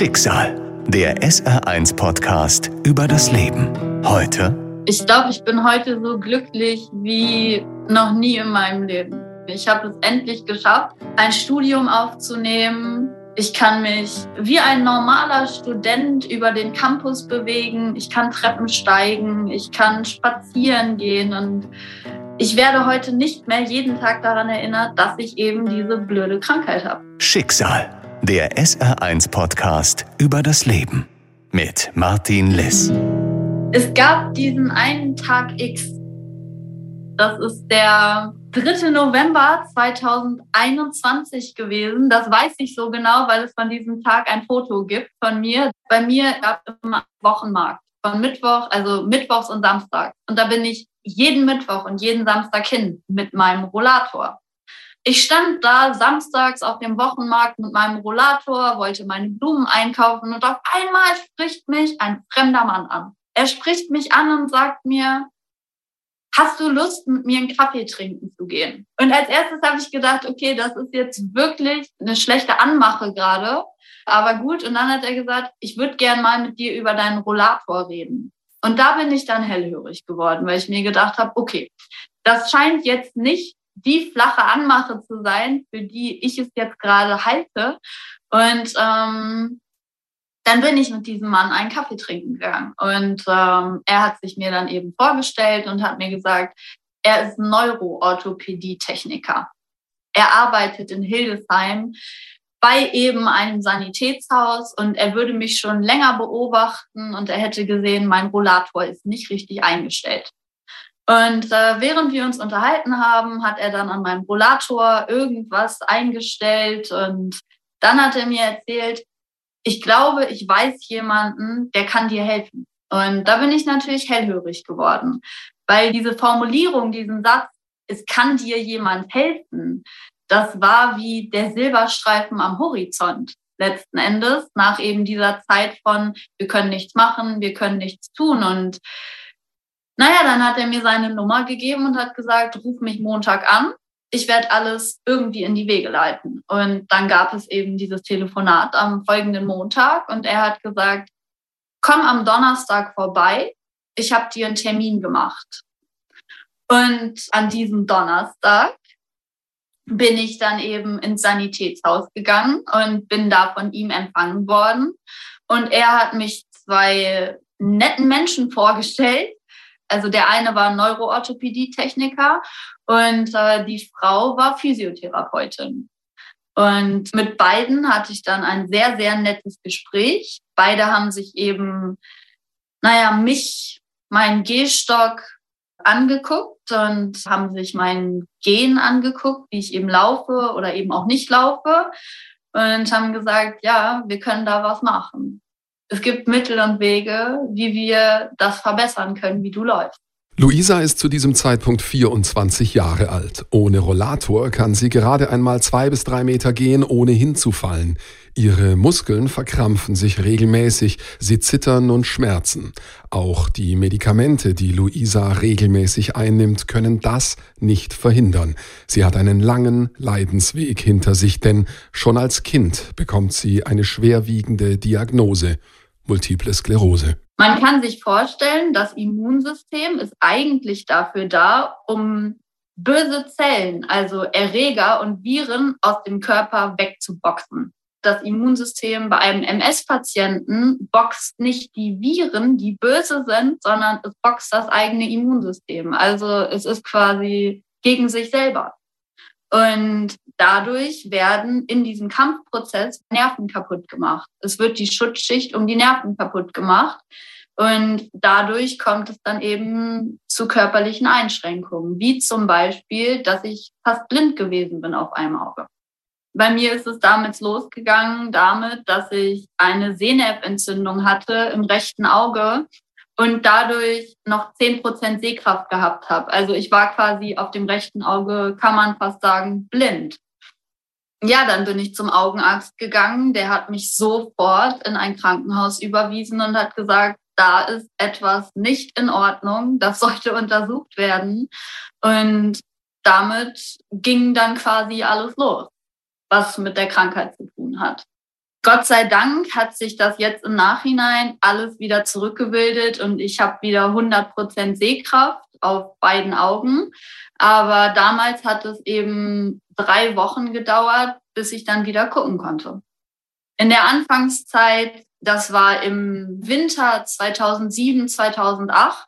Schicksal, der SR1-Podcast über das Leben. Heute. Ich glaube, ich bin heute so glücklich wie noch nie in meinem Leben. Ich habe es endlich geschafft, ein Studium aufzunehmen. Ich kann mich wie ein normaler Student über den Campus bewegen. Ich kann Treppen steigen. Ich kann spazieren gehen. Und ich werde heute nicht mehr jeden Tag daran erinnert, dass ich eben diese blöde Krankheit habe. Schicksal der SR1-Podcast über das Leben mit Martin Liss. Es gab diesen einen Tag X. Das ist der 3. November 2021 gewesen. Das weiß ich so genau, weil es von diesem Tag ein Foto gibt von mir. Bei mir gab es immer Wochenmarkt. Von Mittwoch, also Mittwochs und Samstag. Und da bin ich jeden Mittwoch und jeden Samstag hin mit meinem Rollator. Ich stand da samstags auf dem Wochenmarkt mit meinem Rollator, wollte meine Blumen einkaufen und auf einmal spricht mich ein fremder Mann an. Er spricht mich an und sagt mir, hast du Lust, mit mir einen Kaffee trinken zu gehen? Und als erstes habe ich gedacht, okay, das ist jetzt wirklich eine schlechte Anmache gerade. Aber gut, und dann hat er gesagt, ich würde gern mal mit dir über deinen Rollator reden. Und da bin ich dann hellhörig geworden, weil ich mir gedacht habe, okay, das scheint jetzt nicht die flache Anmache zu sein, für die ich es jetzt gerade halte. Und ähm, dann bin ich mit diesem Mann einen Kaffee trinken gegangen. Und ähm, er hat sich mir dann eben vorgestellt und hat mir gesagt, er ist Neuroorthopädie-Techniker. Er arbeitet in Hildesheim bei eben einem Sanitätshaus und er würde mich schon länger beobachten und er hätte gesehen, mein Rollator ist nicht richtig eingestellt. Und äh, während wir uns unterhalten haben, hat er dann an meinem Rollator irgendwas eingestellt und dann hat er mir erzählt, ich glaube, ich weiß jemanden, der kann dir helfen. Und da bin ich natürlich hellhörig geworden, weil diese Formulierung, diesen Satz, es kann dir jemand helfen, das war wie der Silberstreifen am Horizont letzten Endes, nach eben dieser Zeit von, wir können nichts machen, wir können nichts tun. Und naja, dann hat er mir seine Nummer gegeben und hat gesagt, ruf mich Montag an. Ich werde alles irgendwie in die Wege leiten. Und dann gab es eben dieses Telefonat am folgenden Montag und er hat gesagt, komm am Donnerstag vorbei. Ich habe dir einen Termin gemacht. Und an diesem Donnerstag bin ich dann eben ins Sanitätshaus gegangen und bin da von ihm empfangen worden. Und er hat mich zwei netten Menschen vorgestellt, also der eine war Neuroorthopädie-Techniker und äh, die Frau war Physiotherapeutin. Und mit beiden hatte ich dann ein sehr, sehr nettes Gespräch. Beide haben sich eben, naja, mich, meinen Gehstock angeguckt und haben sich meinen Gehen angeguckt, wie ich eben laufe oder eben auch nicht laufe und haben gesagt, ja, wir können da was machen es gibt Mittel und Wege, wie wir das verbessern können, wie du läufst. Luisa ist zu diesem Zeitpunkt 24 Jahre alt. Ohne Rollator kann sie gerade einmal zwei bis drei Meter gehen, ohne hinzufallen. Ihre Muskeln verkrampfen sich regelmäßig, sie zittern und schmerzen. Auch die Medikamente, die Luisa regelmäßig einnimmt, können das nicht verhindern. Sie hat einen langen Leidensweg hinter sich, denn schon als Kind bekommt sie eine schwerwiegende Diagnose. Multiple Sklerose. Man kann sich vorstellen, das Immunsystem ist eigentlich dafür da, um böse Zellen, also Erreger und Viren aus dem Körper wegzuboxen. Das Immunsystem bei einem MS-Patienten boxt nicht die Viren, die böse sind, sondern es boxt das eigene Immunsystem. Also es ist quasi gegen sich selber. Und dadurch werden in diesem Kampfprozess Nerven kaputt gemacht. Es wird die Schutzschicht um die Nerven kaputt gemacht. Und dadurch kommt es dann eben zu körperlichen Einschränkungen, wie zum Beispiel, dass ich fast blind gewesen bin auf einem Auge. Bei mir ist es damit losgegangen, damit, dass ich eine Sehnerventzündung hatte im rechten Auge und dadurch noch zehn Prozent Sehkraft gehabt habe. Also ich war quasi auf dem rechten Auge, kann man fast sagen, blind. Ja, dann bin ich zum Augenarzt gegangen. Der hat mich sofort in ein Krankenhaus überwiesen und hat gesagt, da ist etwas nicht in Ordnung, das sollte untersucht werden. Und damit ging dann quasi alles los, was mit der Krankheit zu tun hat. Gott sei Dank hat sich das jetzt im Nachhinein alles wieder zurückgebildet und ich habe wieder 100% Sehkraft auf beiden Augen. Aber damals hat es eben drei Wochen gedauert, bis ich dann wieder gucken konnte. In der Anfangszeit, das war im Winter 2007, 2008,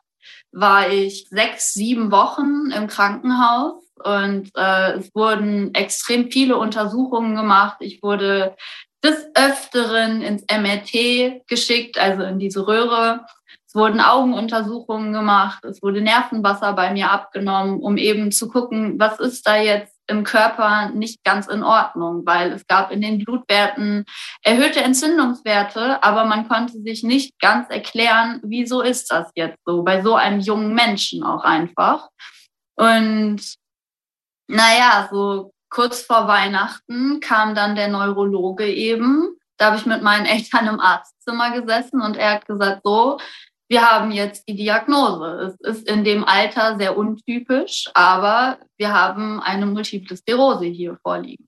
war ich sechs, sieben Wochen im Krankenhaus und äh, es wurden extrem viele Untersuchungen gemacht. Ich wurde des Öfteren ins MRT geschickt, also in diese Röhre. Es wurden Augenuntersuchungen gemacht, es wurde Nervenwasser bei mir abgenommen, um eben zu gucken, was ist da jetzt im Körper nicht ganz in Ordnung, weil es gab in den Blutwerten erhöhte Entzündungswerte, aber man konnte sich nicht ganz erklären, wieso ist das jetzt so, bei so einem jungen Menschen auch einfach. Und naja, so kurz vor Weihnachten kam dann der Neurologe eben. Da habe ich mit meinen Eltern im Arztzimmer gesessen und er hat gesagt, so, wir haben jetzt die Diagnose. Es ist in dem Alter sehr untypisch, aber wir haben eine Multiple Sklerose hier vorliegen.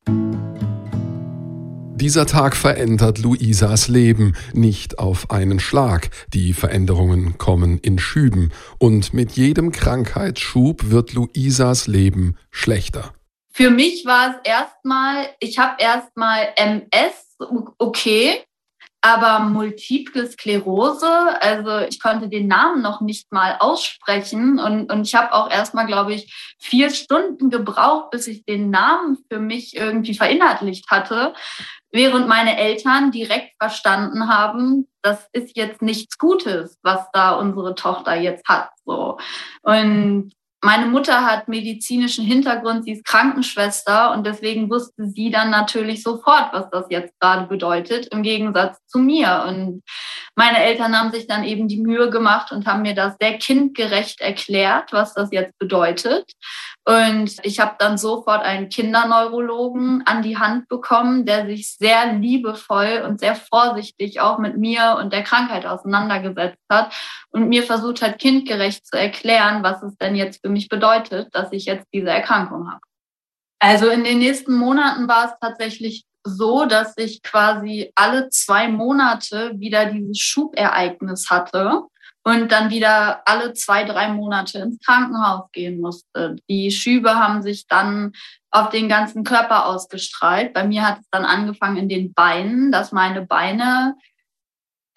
Dieser Tag verändert Luisas Leben nicht auf einen Schlag. Die Veränderungen kommen in Schüben und mit jedem Krankheitsschub wird Luisas Leben schlechter. Für mich war es erstmal, ich habe erstmal MS, okay, aber Multiple Sklerose, also ich konnte den Namen noch nicht mal aussprechen und, und ich habe auch erstmal, glaube ich, vier Stunden gebraucht, bis ich den Namen für mich irgendwie verinnerlicht hatte, während meine Eltern direkt verstanden haben, das ist jetzt nichts Gutes, was da unsere Tochter jetzt hat. So. Und meine Mutter hat medizinischen Hintergrund, sie ist Krankenschwester und deswegen wusste sie dann natürlich sofort, was das jetzt gerade bedeutet, im Gegensatz zu mir. Und meine Eltern haben sich dann eben die Mühe gemacht und haben mir das sehr kindgerecht erklärt, was das jetzt bedeutet. Und ich habe dann sofort einen Kinderneurologen an die Hand bekommen, der sich sehr liebevoll und sehr vorsichtig auch mit mir und der Krankheit auseinandergesetzt hat und mir versucht hat, kindgerecht zu erklären, was es denn jetzt für mich bedeutet, dass ich jetzt diese Erkrankung habe. Also in den nächsten Monaten war es tatsächlich so, dass ich quasi alle zwei Monate wieder dieses Schubereignis hatte und dann wieder alle zwei, drei Monate ins Krankenhaus gehen musste. Die Schübe haben sich dann auf den ganzen Körper ausgestrahlt. Bei mir hat es dann angefangen in den Beinen, dass meine Beine,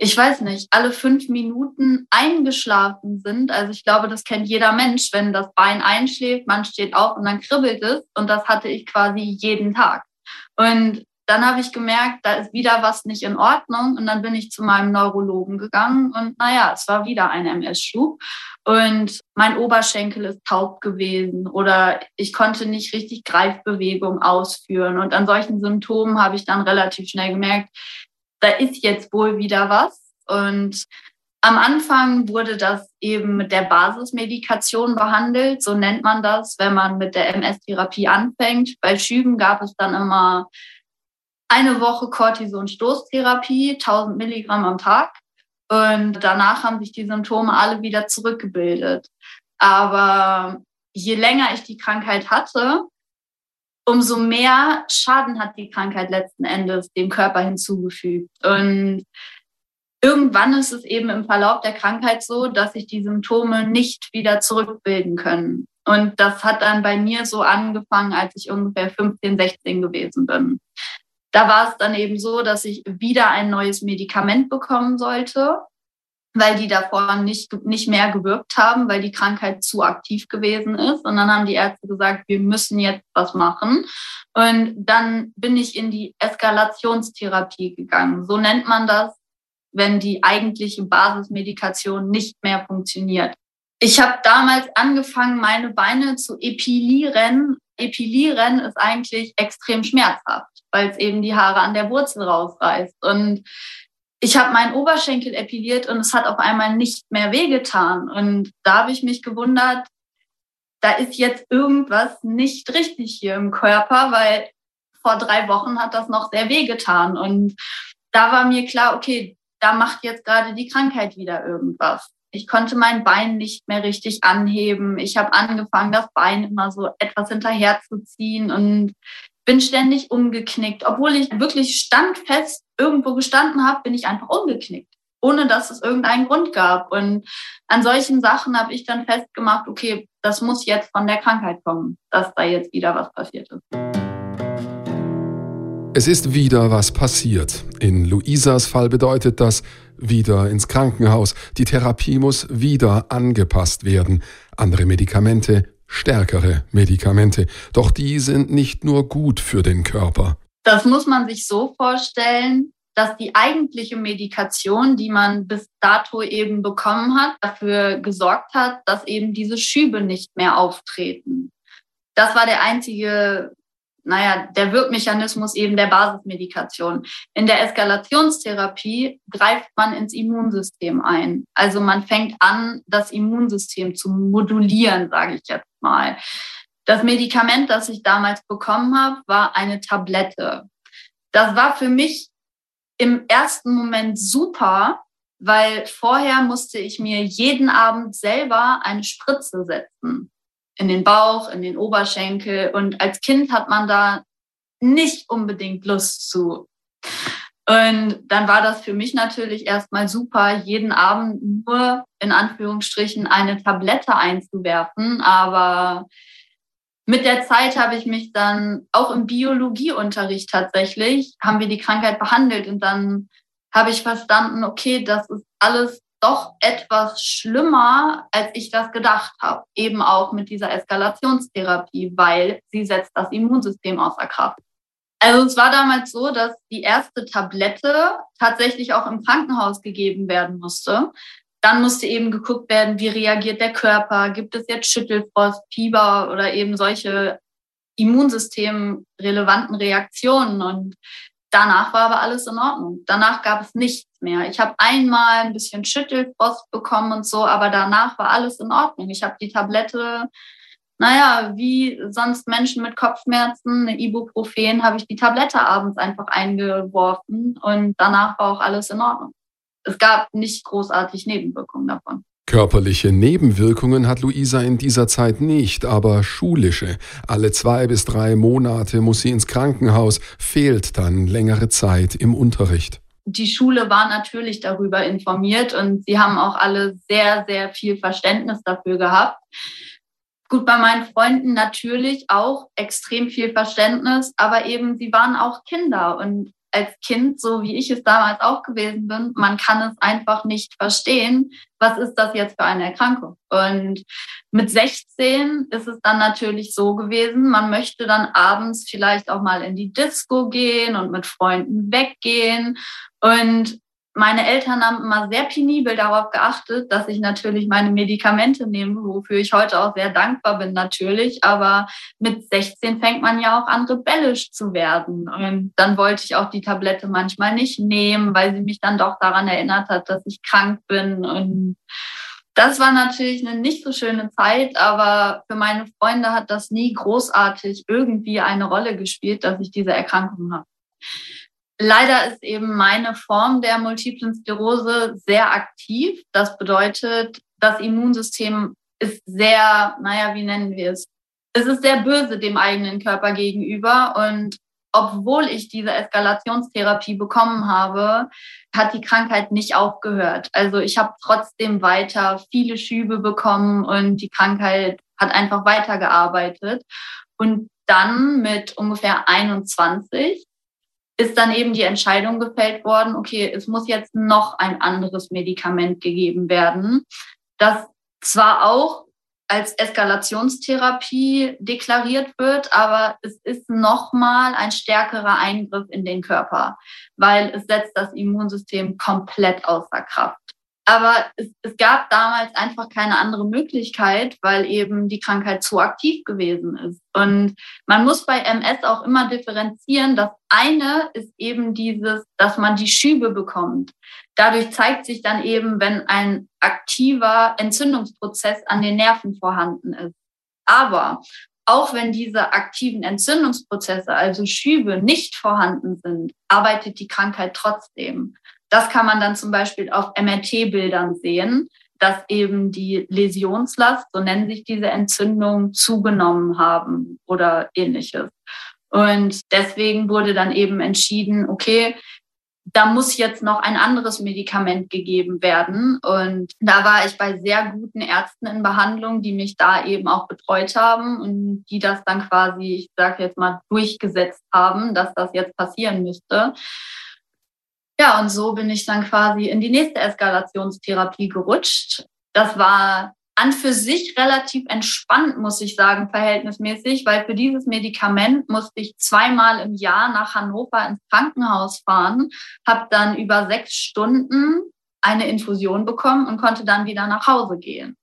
ich weiß nicht, alle fünf Minuten eingeschlafen sind. Also ich glaube, das kennt jeder Mensch, wenn das Bein einschläft, man steht auf und dann kribbelt es. Und das hatte ich quasi jeden Tag. Und dann habe ich gemerkt, da ist wieder was nicht in Ordnung. Und dann bin ich zu meinem Neurologen gegangen und naja, es war wieder ein MS-Schub. Und mein Oberschenkel ist taub gewesen oder ich konnte nicht richtig Greifbewegung ausführen. Und an solchen Symptomen habe ich dann relativ schnell gemerkt, da ist jetzt wohl wieder was. Und am Anfang wurde das eben mit der Basismedikation behandelt, so nennt man das, wenn man mit der MS-Therapie anfängt. Bei Schüben gab es dann immer eine Woche Cortison-Stoßtherapie, 1000 Milligramm am Tag. Und danach haben sich die Symptome alle wieder zurückgebildet. Aber je länger ich die Krankheit hatte, umso mehr Schaden hat die Krankheit letzten Endes dem Körper hinzugefügt. Und irgendwann ist es eben im Verlauf der Krankheit so, dass sich die Symptome nicht wieder zurückbilden können. Und das hat dann bei mir so angefangen, als ich ungefähr 15, 16 gewesen bin. Da war es dann eben so, dass ich wieder ein neues Medikament bekommen sollte, weil die davor nicht, nicht mehr gewirkt haben, weil die Krankheit zu aktiv gewesen ist. Und dann haben die Ärzte gesagt, wir müssen jetzt was machen. Und dann bin ich in die Eskalationstherapie gegangen. So nennt man das, wenn die eigentliche Basismedikation nicht mehr funktioniert. Ich habe damals angefangen, meine Beine zu epilieren. Epilieren ist eigentlich extrem schmerzhaft weil es eben die Haare an der Wurzel rausreißt. Und ich habe meinen Oberschenkel epiliert und es hat auf einmal nicht mehr wehgetan. Und da habe ich mich gewundert, da ist jetzt irgendwas nicht richtig hier im Körper, weil vor drei Wochen hat das noch sehr wehgetan. Und da war mir klar, okay, da macht jetzt gerade die Krankheit wieder irgendwas. Ich konnte mein Bein nicht mehr richtig anheben. Ich habe angefangen, das Bein immer so etwas hinterherzuziehen und bin ständig umgeknickt. Obwohl ich wirklich standfest irgendwo gestanden habe, bin ich einfach umgeknickt, ohne dass es irgendeinen Grund gab. Und an solchen Sachen habe ich dann festgemacht, okay, das muss jetzt von der Krankheit kommen, dass da jetzt wieder was passiert ist. Es ist wieder was passiert. In Luisas Fall bedeutet das wieder ins Krankenhaus. Die Therapie muss wieder angepasst werden. Andere Medikamente, stärkere Medikamente. Doch die sind nicht nur gut für den Körper. Das muss man sich so vorstellen, dass die eigentliche Medikation, die man bis dato eben bekommen hat, dafür gesorgt hat, dass eben diese Schübe nicht mehr auftreten. Das war der einzige naja, der Wirkmechanismus eben der Basismedikation. In der Eskalationstherapie greift man ins Immunsystem ein. Also man fängt an, das Immunsystem zu modulieren, sage ich jetzt mal. Das Medikament, das ich damals bekommen habe, war eine Tablette. Das war für mich im ersten Moment super, weil vorher musste ich mir jeden Abend selber eine Spritze setzen in den Bauch, in den Oberschenkel. Und als Kind hat man da nicht unbedingt Lust zu. Und dann war das für mich natürlich erstmal super, jeden Abend nur in Anführungsstrichen eine Tablette einzuwerfen. Aber mit der Zeit habe ich mich dann auch im Biologieunterricht tatsächlich, haben wir die Krankheit behandelt und dann habe ich verstanden, okay, das ist alles doch etwas schlimmer, als ich das gedacht habe. Eben auch mit dieser Eskalationstherapie, weil sie setzt das Immunsystem außer Kraft. Also es war damals so, dass die erste Tablette tatsächlich auch im Krankenhaus gegeben werden musste. Dann musste eben geguckt werden, wie reagiert der Körper, gibt es jetzt Schüttelfrost, Fieber oder eben solche immunsystemrelevanten Reaktionen. Und danach war aber alles in Ordnung. Danach gab es nichts mehr. Ich habe einmal ein bisschen Schüttelfrost bekommen und so, aber danach war alles in Ordnung. Ich habe die Tablette, naja, wie sonst Menschen mit Kopfschmerzen, eine Ibuprofen, habe ich die Tablette abends einfach eingeworfen und danach war auch alles in Ordnung. Es gab nicht großartig Nebenwirkungen davon. Körperliche Nebenwirkungen hat Luisa in dieser Zeit nicht, aber schulische. Alle zwei bis drei Monate muss sie ins Krankenhaus, fehlt dann längere Zeit im Unterricht die Schule war natürlich darüber informiert und sie haben auch alle sehr, sehr viel Verständnis dafür gehabt. Gut, bei meinen Freunden natürlich auch extrem viel Verständnis, aber eben sie waren auch Kinder und als Kind, so wie ich es damals auch gewesen bin, man kann es einfach nicht verstehen, was ist das jetzt für eine Erkrankung. Und mit 16 ist es dann natürlich so gewesen, man möchte dann abends vielleicht auch mal in die Disco gehen und mit Freunden weggehen. Und meine Eltern haben immer sehr penibel darauf geachtet, dass ich natürlich meine Medikamente nehme, wofür ich heute auch sehr dankbar bin natürlich. Aber mit 16 fängt man ja auch an, rebellisch zu werden. Und dann wollte ich auch die Tablette manchmal nicht nehmen, weil sie mich dann doch daran erinnert hat, dass ich krank bin. Und das war natürlich eine nicht so schöne Zeit, aber für meine Freunde hat das nie großartig irgendwie eine Rolle gespielt, dass ich diese Erkrankung habe. Leider ist eben meine Form der multiplen Sklerose sehr aktiv. Das bedeutet, das Immunsystem ist sehr, naja, wie nennen wir es? Es ist sehr böse dem eigenen Körper gegenüber und obwohl ich diese Eskalationstherapie bekommen habe, hat die Krankheit nicht aufgehört. Also ich habe trotzdem weiter viele Schübe bekommen und die Krankheit hat einfach weitergearbeitet. Und dann mit ungefähr 21 ist dann eben die Entscheidung gefällt worden, okay, es muss jetzt noch ein anderes Medikament gegeben werden, das zwar auch als Eskalationstherapie deklariert wird, aber es ist nochmal ein stärkerer Eingriff in den Körper, weil es setzt das Immunsystem komplett außer Kraft. Aber es, es, gab damals einfach keine andere Möglichkeit, weil eben die Krankheit zu aktiv gewesen ist. Und man muss bei MS auch immer differenzieren. Das eine ist eben dieses, dass man die Schübe bekommt. Dadurch zeigt sich dann eben, wenn ein aktiver Entzündungsprozess an den Nerven vorhanden ist. Aber auch wenn diese aktiven Entzündungsprozesse, also Schübe, nicht vorhanden sind, arbeitet die Krankheit trotzdem. Das kann man dann zum Beispiel auf MRT-Bildern sehen, dass eben die Läsionslast, so nennen sich diese Entzündungen, zugenommen haben oder ähnliches. Und deswegen wurde dann eben entschieden, okay, da muss jetzt noch ein anderes Medikament gegeben werden. Und da war ich bei sehr guten Ärzten in Behandlung, die mich da eben auch betreut haben und die das dann quasi, ich sage jetzt mal, durchgesetzt haben, dass das jetzt passieren müsste. Ja, und so bin ich dann quasi in die nächste Eskalationstherapie gerutscht. Das war an für sich relativ entspannt, muss ich sagen, verhältnismäßig, weil für dieses Medikament musste ich zweimal im Jahr nach Hannover ins Krankenhaus fahren, habe dann über sechs Stunden eine Infusion bekommen und konnte dann wieder nach Hause gehen.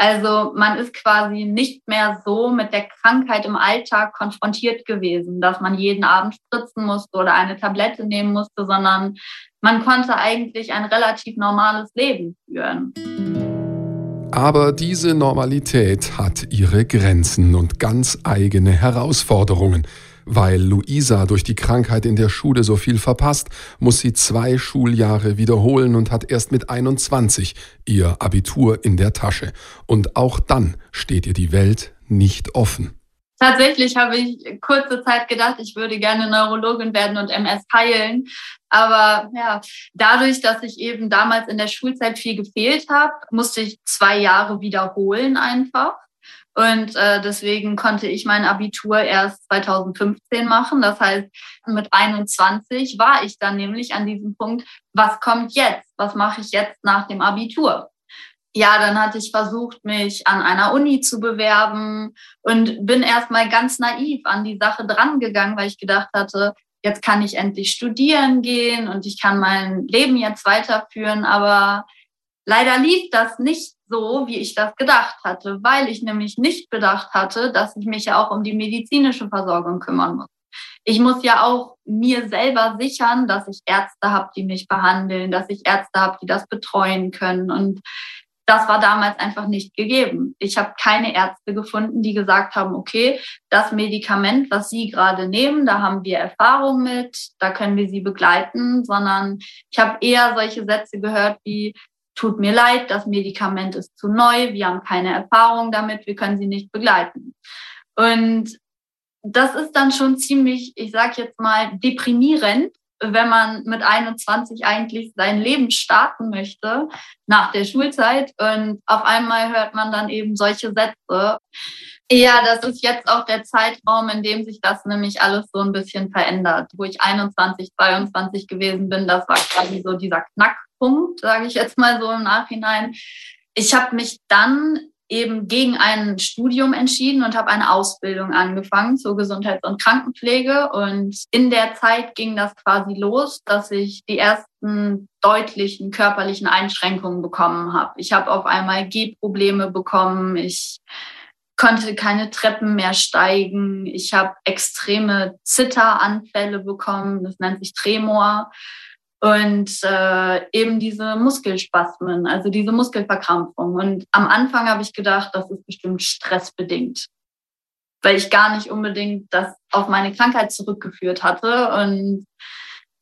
Also man ist quasi nicht mehr so mit der Krankheit im Alltag konfrontiert gewesen, dass man jeden Abend spritzen musste oder eine Tablette nehmen musste, sondern man konnte eigentlich ein relativ normales Leben führen. Aber diese Normalität hat ihre Grenzen und ganz eigene Herausforderungen. Weil Luisa durch die Krankheit in der Schule so viel verpasst, muss sie zwei Schuljahre wiederholen und hat erst mit 21 ihr Abitur in der Tasche. Und auch dann steht ihr die Welt nicht offen. Tatsächlich habe ich kurze Zeit gedacht, ich würde gerne Neurologin werden und MS heilen. Aber ja, dadurch, dass ich eben damals in der Schulzeit viel gefehlt habe, musste ich zwei Jahre wiederholen einfach. Und äh, deswegen konnte ich mein Abitur erst 2015 machen. Das heißt, mit 21 war ich dann nämlich an diesem Punkt, was kommt jetzt? Was mache ich jetzt nach dem Abitur? ja, dann hatte ich versucht, mich an einer Uni zu bewerben und bin erstmal ganz naiv an die Sache drangegangen, weil ich gedacht hatte, jetzt kann ich endlich studieren gehen und ich kann mein Leben jetzt weiterführen. Aber leider lief das nicht so, wie ich das gedacht hatte, weil ich nämlich nicht bedacht hatte, dass ich mich ja auch um die medizinische Versorgung kümmern muss. Ich muss ja auch mir selber sichern, dass ich Ärzte habe, die mich behandeln, dass ich Ärzte habe, die das betreuen können. Und das war damals einfach nicht gegeben. Ich habe keine Ärzte gefunden, die gesagt haben, okay, das Medikament, was Sie gerade nehmen, da haben wir Erfahrung mit, da können wir Sie begleiten, sondern ich habe eher solche Sätze gehört wie, tut mir leid, das Medikament ist zu neu, wir haben keine Erfahrung damit, wir können Sie nicht begleiten. Und das ist dann schon ziemlich, ich sage jetzt mal, deprimierend, wenn man mit 21 eigentlich sein Leben starten möchte nach der Schulzeit und auf einmal hört man dann eben solche Sätze. Ja, das ist jetzt auch der Zeitraum, in dem sich das nämlich alles so ein bisschen verändert. Wo ich 21, 22 gewesen bin, das war quasi so dieser Knackpunkt, sage ich jetzt mal so im Nachhinein. Ich habe mich dann eben gegen ein Studium entschieden und habe eine Ausbildung angefangen zur Gesundheits- und Krankenpflege. Und in der Zeit ging das quasi los, dass ich die ersten deutlichen körperlichen Einschränkungen bekommen habe. Ich habe auf einmal Gehprobleme bekommen. Ich konnte keine Treppen mehr steigen. Ich habe extreme Zitteranfälle bekommen. Das nennt sich Tremor und äh, eben diese Muskelspasmen, also diese Muskelverkrampfung. Und am Anfang habe ich gedacht, das ist bestimmt stressbedingt, weil ich gar nicht unbedingt das auf meine Krankheit zurückgeführt hatte. Und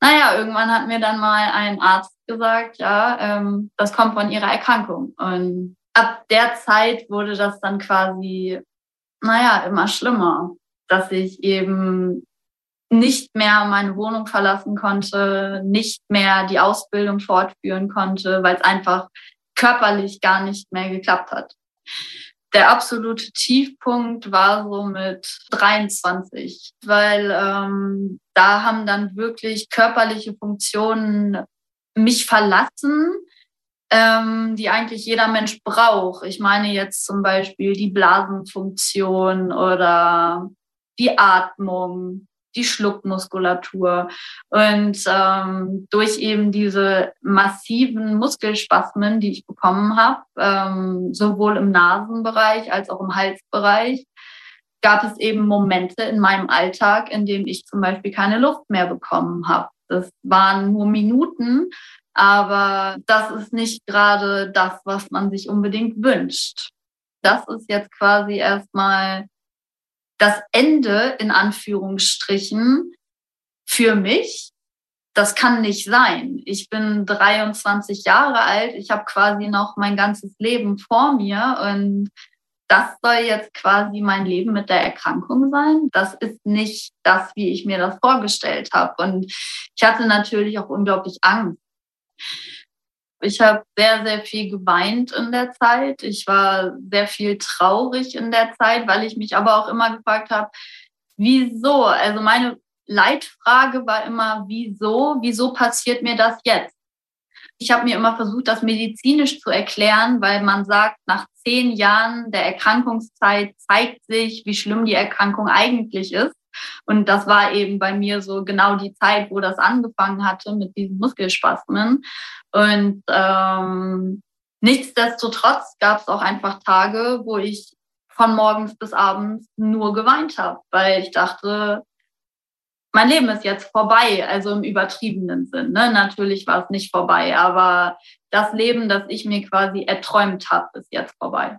naja, irgendwann hat mir dann mal ein Arzt gesagt, ja, ähm, das kommt von ihrer Erkrankung. Und ab der Zeit wurde das dann quasi, naja, immer schlimmer, dass ich eben nicht mehr meine Wohnung verlassen konnte, nicht mehr die Ausbildung fortführen konnte, weil es einfach körperlich gar nicht mehr geklappt hat. Der absolute Tiefpunkt war so mit 23, weil ähm, da haben dann wirklich körperliche Funktionen mich verlassen, ähm, die eigentlich jeder Mensch braucht. Ich meine jetzt zum Beispiel die Blasenfunktion oder die Atmung, die Schluckmuskulatur. Und ähm, durch eben diese massiven Muskelspasmen, die ich bekommen habe, ähm, sowohl im Nasenbereich als auch im Halsbereich, gab es eben Momente in meinem Alltag, in denen ich zum Beispiel keine Luft mehr bekommen habe. Das waren nur Minuten, aber das ist nicht gerade das, was man sich unbedingt wünscht. Das ist jetzt quasi erstmal das Ende in Anführungsstrichen für mich, das kann nicht sein. Ich bin 23 Jahre alt, ich habe quasi noch mein ganzes Leben vor mir und das soll jetzt quasi mein Leben mit der Erkrankung sein. Das ist nicht das, wie ich mir das vorgestellt habe. Und ich hatte natürlich auch unglaublich Angst. Ich habe sehr, sehr viel geweint in der Zeit. Ich war sehr viel traurig in der Zeit, weil ich mich aber auch immer gefragt habe, wieso? Also meine Leitfrage war immer, wieso? Wieso passiert mir das jetzt? Ich habe mir immer versucht, das medizinisch zu erklären, weil man sagt, nach zehn Jahren der Erkrankungszeit zeigt sich, wie schlimm die Erkrankung eigentlich ist. Und das war eben bei mir so genau die Zeit, wo das angefangen hatte mit diesen Muskelspasmen. Und ähm, nichtsdestotrotz gab es auch einfach Tage, wo ich von morgens bis abends nur geweint habe, weil ich dachte, mein Leben ist jetzt vorbei, also im übertriebenen Sinn. Ne? Natürlich war es nicht vorbei, aber das Leben, das ich mir quasi erträumt habe, ist jetzt vorbei.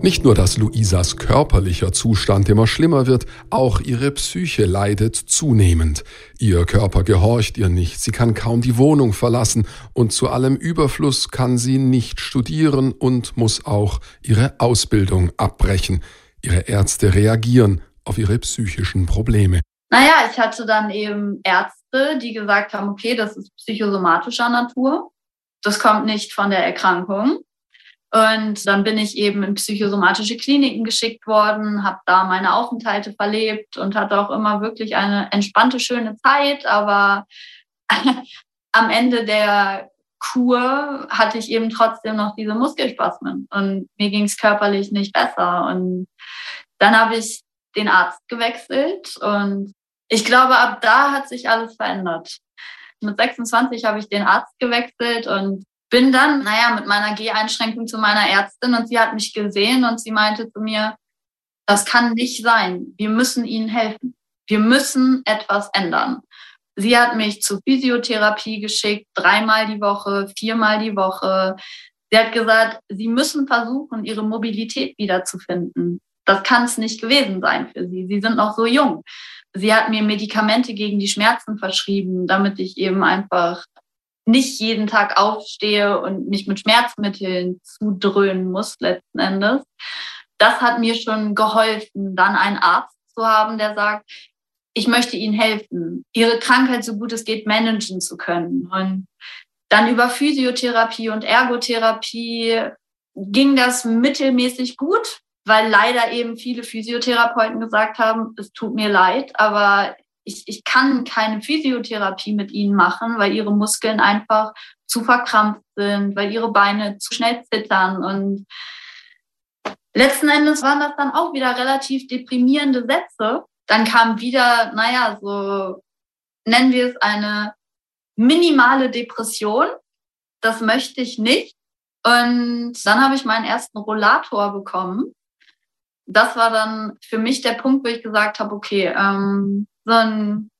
Nicht nur, dass Luisas körperlicher Zustand immer schlimmer wird, auch ihre Psyche leidet zunehmend. Ihr Körper gehorcht ihr nicht, sie kann kaum die Wohnung verlassen und zu allem Überfluss kann sie nicht studieren und muss auch ihre Ausbildung abbrechen. Ihre Ärzte reagieren auf ihre psychischen Probleme? Naja, ich hatte dann eben Ärzte, die gesagt haben, okay, das ist psychosomatischer Natur. Das kommt nicht von der Erkrankung. Und dann bin ich eben in psychosomatische Kliniken geschickt worden, habe da meine Aufenthalte verlebt und hatte auch immer wirklich eine entspannte, schöne Zeit. Aber am Ende der Kur hatte ich eben trotzdem noch diese Muskelspasmen und mir ging es körperlich nicht besser. Und dann habe ich den Arzt gewechselt und ich glaube, ab da hat sich alles verändert. Mit 26 habe ich den Arzt gewechselt und bin dann, naja, mit meiner Geh-Einschränkung zu meiner Ärztin und sie hat mich gesehen und sie meinte zu mir, das kann nicht sein. Wir müssen Ihnen helfen. Wir müssen etwas ändern. Sie hat mich zur Physiotherapie geschickt, dreimal die Woche, viermal die Woche. Sie hat gesagt, Sie müssen versuchen, Ihre Mobilität wiederzufinden. Das kann es nicht gewesen sein für sie. Sie sind noch so jung. Sie hat mir Medikamente gegen die Schmerzen verschrieben, damit ich eben einfach nicht jeden Tag aufstehe und mich mit Schmerzmitteln zudröhnen muss letzten Endes. Das hat mir schon geholfen, dann einen Arzt zu haben, der sagt, ich möchte Ihnen helfen, Ihre Krankheit so gut es geht managen zu können. Und dann über Physiotherapie und Ergotherapie ging das mittelmäßig gut weil leider eben viele Physiotherapeuten gesagt haben, es tut mir leid, aber ich, ich kann keine Physiotherapie mit ihnen machen, weil ihre Muskeln einfach zu verkrampft sind, weil ihre Beine zu schnell zittern. Und letzten Endes waren das dann auch wieder relativ deprimierende Sätze. Dann kam wieder, naja, so nennen wir es eine minimale Depression. Das möchte ich nicht. Und dann habe ich meinen ersten Rollator bekommen das war dann für mich der Punkt, wo ich gesagt habe, okay, ähm, so ein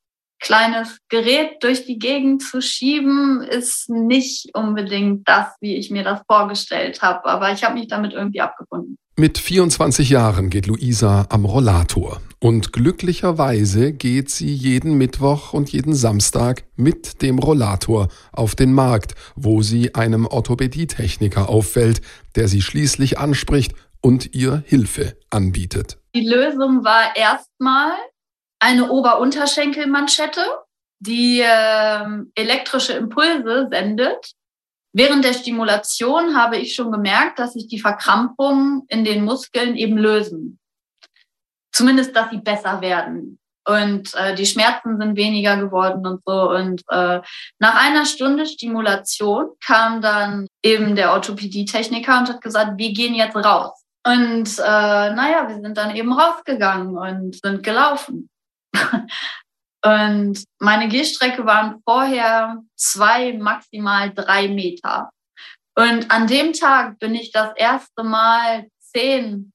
kleines Gerät durch die Gegend zu schieben, ist nicht unbedingt das, wie ich mir das vorgestellt habe. Aber ich habe mich damit irgendwie abgefunden. Mit 24 Jahren geht Luisa am Rollator. Und glücklicherweise geht sie jeden Mittwoch und jeden Samstag mit dem Rollator auf den Markt, wo sie einem Orthopädietechniker auffällt, der sie schließlich anspricht und ihr Hilfe anbietet. Die Lösung war erstmal eine Ober-Unterschenkelmanschette, die äh, elektrische Impulse sendet. Während der Stimulation habe ich schon gemerkt, dass sich die Verkrampfungen in den Muskeln eben lösen. Zumindest, dass sie besser werden. Und äh, die Schmerzen sind weniger geworden und so. Und äh, nach einer Stunde Stimulation kam dann eben der Orthopädietechniker und hat gesagt, wir gehen jetzt raus. Und äh, naja, wir sind dann eben rausgegangen und sind gelaufen. und meine Gehstrecke waren vorher zwei, maximal drei Meter. Und an dem Tag bin ich das erste Mal zehn,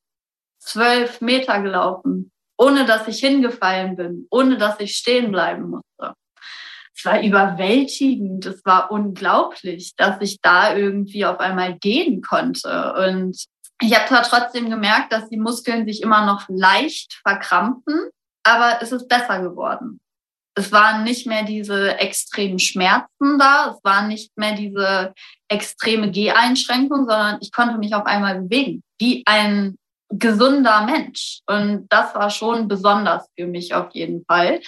zwölf Meter gelaufen, ohne dass ich hingefallen bin, ohne dass ich stehen bleiben musste. Es war überwältigend, es war unglaublich, dass ich da irgendwie auf einmal gehen konnte. Und ich habe zwar trotzdem gemerkt, dass die Muskeln sich immer noch leicht verkrampfen, aber es ist besser geworden. es waren nicht mehr diese extremen Schmerzen da, es waren nicht mehr diese extreme Geheinschränkung, sondern ich konnte mich auf einmal bewegen, wie ein gesunder Mensch. Und das war schon besonders für mich auf jeden Fall.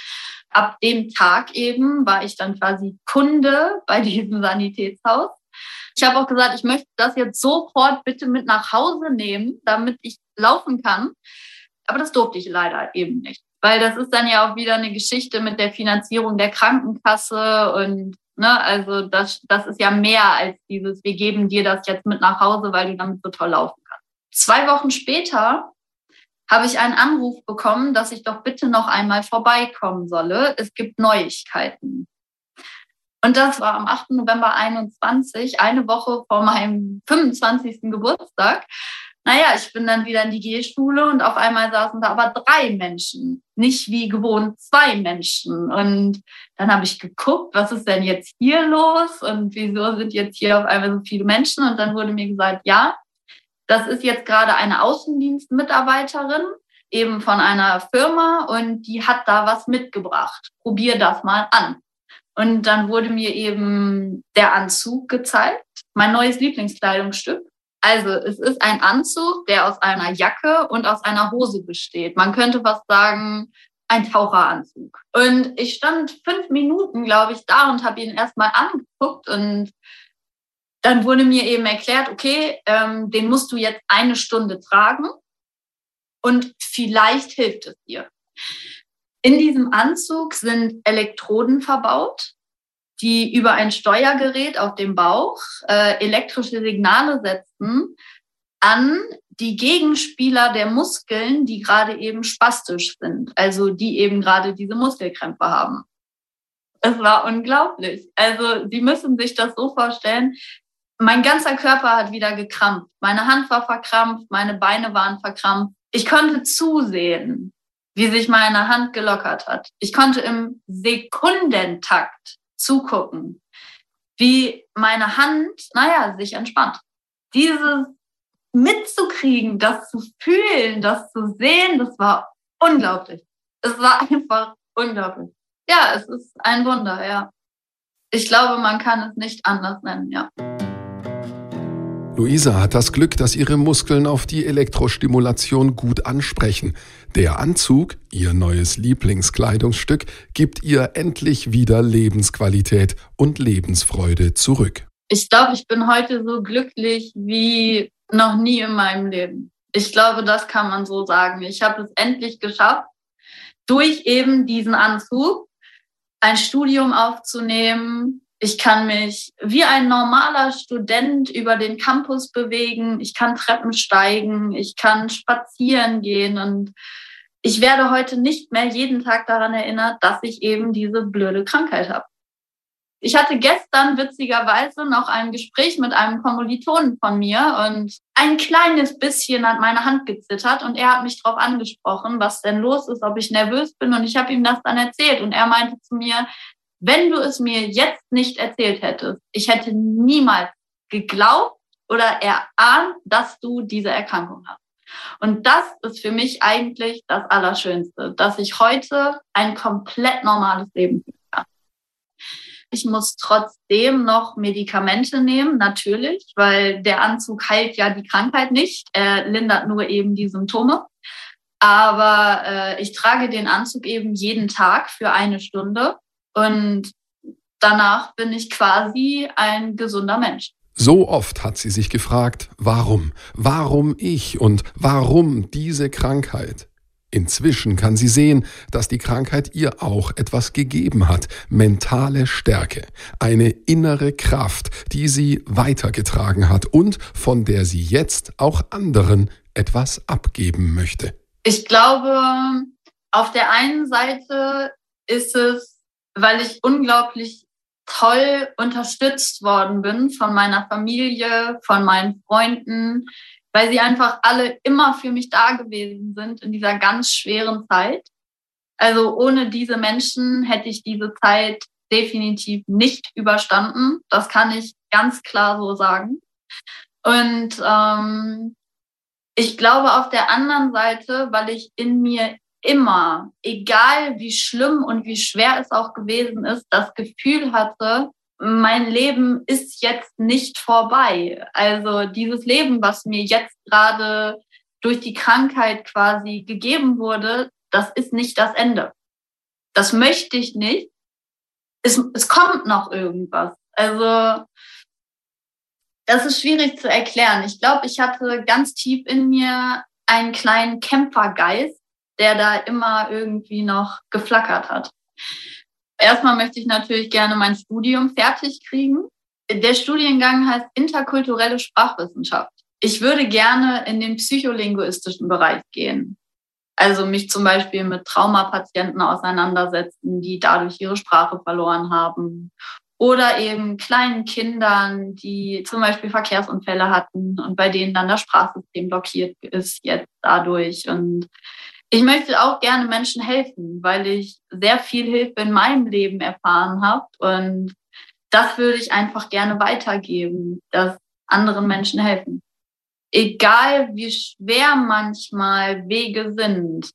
Ab dem Tag eben war ich dann quasi Kunde bei diesem Sanitätshaus. Ich habe auch gesagt, ich möchte das jetzt sofort bitte mit nach Hause nehmen, damit ich laufen kann. Aber das durfte ich leider eben nicht weil das ist dann ja auch wieder eine Geschichte mit der Finanzierung der Krankenkasse und ne, also das, das ist ja mehr als dieses, wir geben dir das jetzt mit nach Hause, weil du damit so toll laufen kannst. Zwei Wochen später habe ich einen Anruf bekommen, dass ich doch bitte noch einmal vorbeikommen solle. Es gibt Neuigkeiten. Und das war am 8. November 21, eine Woche vor meinem 25. Geburtstag. Naja, ich bin dann wieder in die Gehschule und auf einmal saßen da aber drei Menschen, nicht wie gewohnt zwei Menschen. Und dann habe ich geguckt, was ist denn jetzt hier los und wieso sind jetzt hier auf einmal so viele Menschen? Und dann wurde mir gesagt, ja, das ist jetzt gerade eine Außendienstmitarbeiterin eben von einer Firma und die hat da was mitgebracht. Probier das mal an. Und dann wurde mir eben der Anzug gezeigt, mein neues Lieblingskleidungsstück. Also es ist ein Anzug, der aus einer Jacke und aus einer Hose besteht. Man könnte fast sagen, ein Taucheranzug. Und ich stand fünf Minuten, glaube ich, da und habe ihn erstmal angeguckt und dann wurde mir eben erklärt, okay, ähm, den musst du jetzt eine Stunde tragen und vielleicht hilft es dir. In diesem Anzug sind Elektroden verbaut die über ein Steuergerät auf dem Bauch äh, elektrische Signale setzen an die Gegenspieler der Muskeln, die gerade eben spastisch sind, also die eben gerade diese Muskelkrämpfe haben. Es war unglaublich. Also Sie müssen sich das so vorstellen. Mein ganzer Körper hat wieder gekrampft. Meine Hand war verkrampft, meine Beine waren verkrampft. Ich konnte zusehen, wie sich meine Hand gelockert hat. Ich konnte im Sekundentakt zugucken, wie meine Hand, naja, sich entspannt. Dieses mitzukriegen, das zu fühlen, das zu sehen, das war unglaublich. Es war einfach unglaublich. Ja, es ist ein Wunder, ja. Ich glaube, man kann es nicht anders nennen, ja. Luisa hat das Glück, dass ihre Muskeln auf die Elektrostimulation gut ansprechen. Der Anzug, ihr neues Lieblingskleidungsstück, gibt ihr endlich wieder Lebensqualität und Lebensfreude zurück. Ich glaube, ich bin heute so glücklich wie noch nie in meinem Leben. Ich glaube, das kann man so sagen. Ich habe es endlich geschafft, durch eben diesen Anzug ein Studium aufzunehmen, ich kann mich wie ein normaler Student über den Campus bewegen. Ich kann Treppen steigen. Ich kann spazieren gehen. Und ich werde heute nicht mehr jeden Tag daran erinnert, dass ich eben diese blöde Krankheit habe. Ich hatte gestern witzigerweise noch ein Gespräch mit einem Kommilitonen von mir und ein kleines bisschen hat meine Hand gezittert und er hat mich darauf angesprochen, was denn los ist, ob ich nervös bin und ich habe ihm das dann erzählt und er meinte zu mir, wenn du es mir jetzt nicht erzählt hättest, ich hätte niemals geglaubt oder erahnt, dass du diese Erkrankung hast. Und das ist für mich eigentlich das Allerschönste, dass ich heute ein komplett normales Leben führen kann. Ich muss trotzdem noch Medikamente nehmen, natürlich, weil der Anzug heilt ja die Krankheit nicht. Er lindert nur eben die Symptome. Aber äh, ich trage den Anzug eben jeden Tag für eine Stunde und danach bin ich quasi ein gesunder Mensch. So oft hat sie sich gefragt, warum, warum ich und warum diese Krankheit. Inzwischen kann sie sehen, dass die Krankheit ihr auch etwas gegeben hat, mentale Stärke, eine innere Kraft, die sie weitergetragen hat und von der sie jetzt auch anderen etwas abgeben möchte. Ich glaube, auf der einen Seite ist es weil ich unglaublich toll unterstützt worden bin von meiner Familie, von meinen Freunden, weil sie einfach alle immer für mich da gewesen sind in dieser ganz schweren Zeit. Also ohne diese Menschen hätte ich diese Zeit definitiv nicht überstanden. Das kann ich ganz klar so sagen. Und ähm, ich glaube auf der anderen Seite, weil ich in mir immer, egal wie schlimm und wie schwer es auch gewesen ist, das Gefühl hatte, mein Leben ist jetzt nicht vorbei. Also dieses Leben, was mir jetzt gerade durch die Krankheit quasi gegeben wurde, das ist nicht das Ende. Das möchte ich nicht. Es, es kommt noch irgendwas. Also das ist schwierig zu erklären. Ich glaube, ich hatte ganz tief in mir einen kleinen Kämpfergeist, der da immer irgendwie noch geflackert hat. Erstmal möchte ich natürlich gerne mein Studium fertig kriegen. Der Studiengang heißt interkulturelle Sprachwissenschaft. Ich würde gerne in den psycholinguistischen Bereich gehen. Also mich zum Beispiel mit Traumapatienten auseinandersetzen, die dadurch ihre Sprache verloren haben. Oder eben kleinen Kindern, die zum Beispiel Verkehrsunfälle hatten und bei denen dann das Sprachsystem blockiert ist jetzt dadurch. Und ich möchte auch gerne Menschen helfen, weil ich sehr viel Hilfe in meinem Leben erfahren habe. Und das würde ich einfach gerne weitergeben, dass anderen Menschen helfen. Egal wie schwer manchmal Wege sind,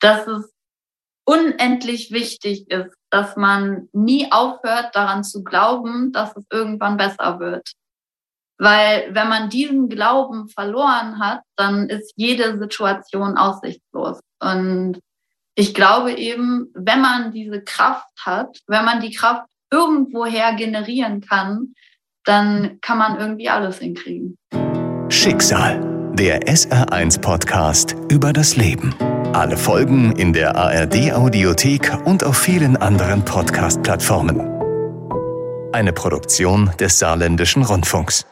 dass es unendlich wichtig ist, dass man nie aufhört daran zu glauben, dass es irgendwann besser wird. Weil wenn man diesen Glauben verloren hat, dann ist jede Situation aussichtslos. Und ich glaube eben, wenn man diese Kraft hat, wenn man die Kraft irgendwoher generieren kann, dann kann man irgendwie alles hinkriegen. Schicksal, der SR1-Podcast über das Leben. Alle Folgen in der ARD-Audiothek und auf vielen anderen Podcast-Plattformen. Eine Produktion des Saarländischen Rundfunks.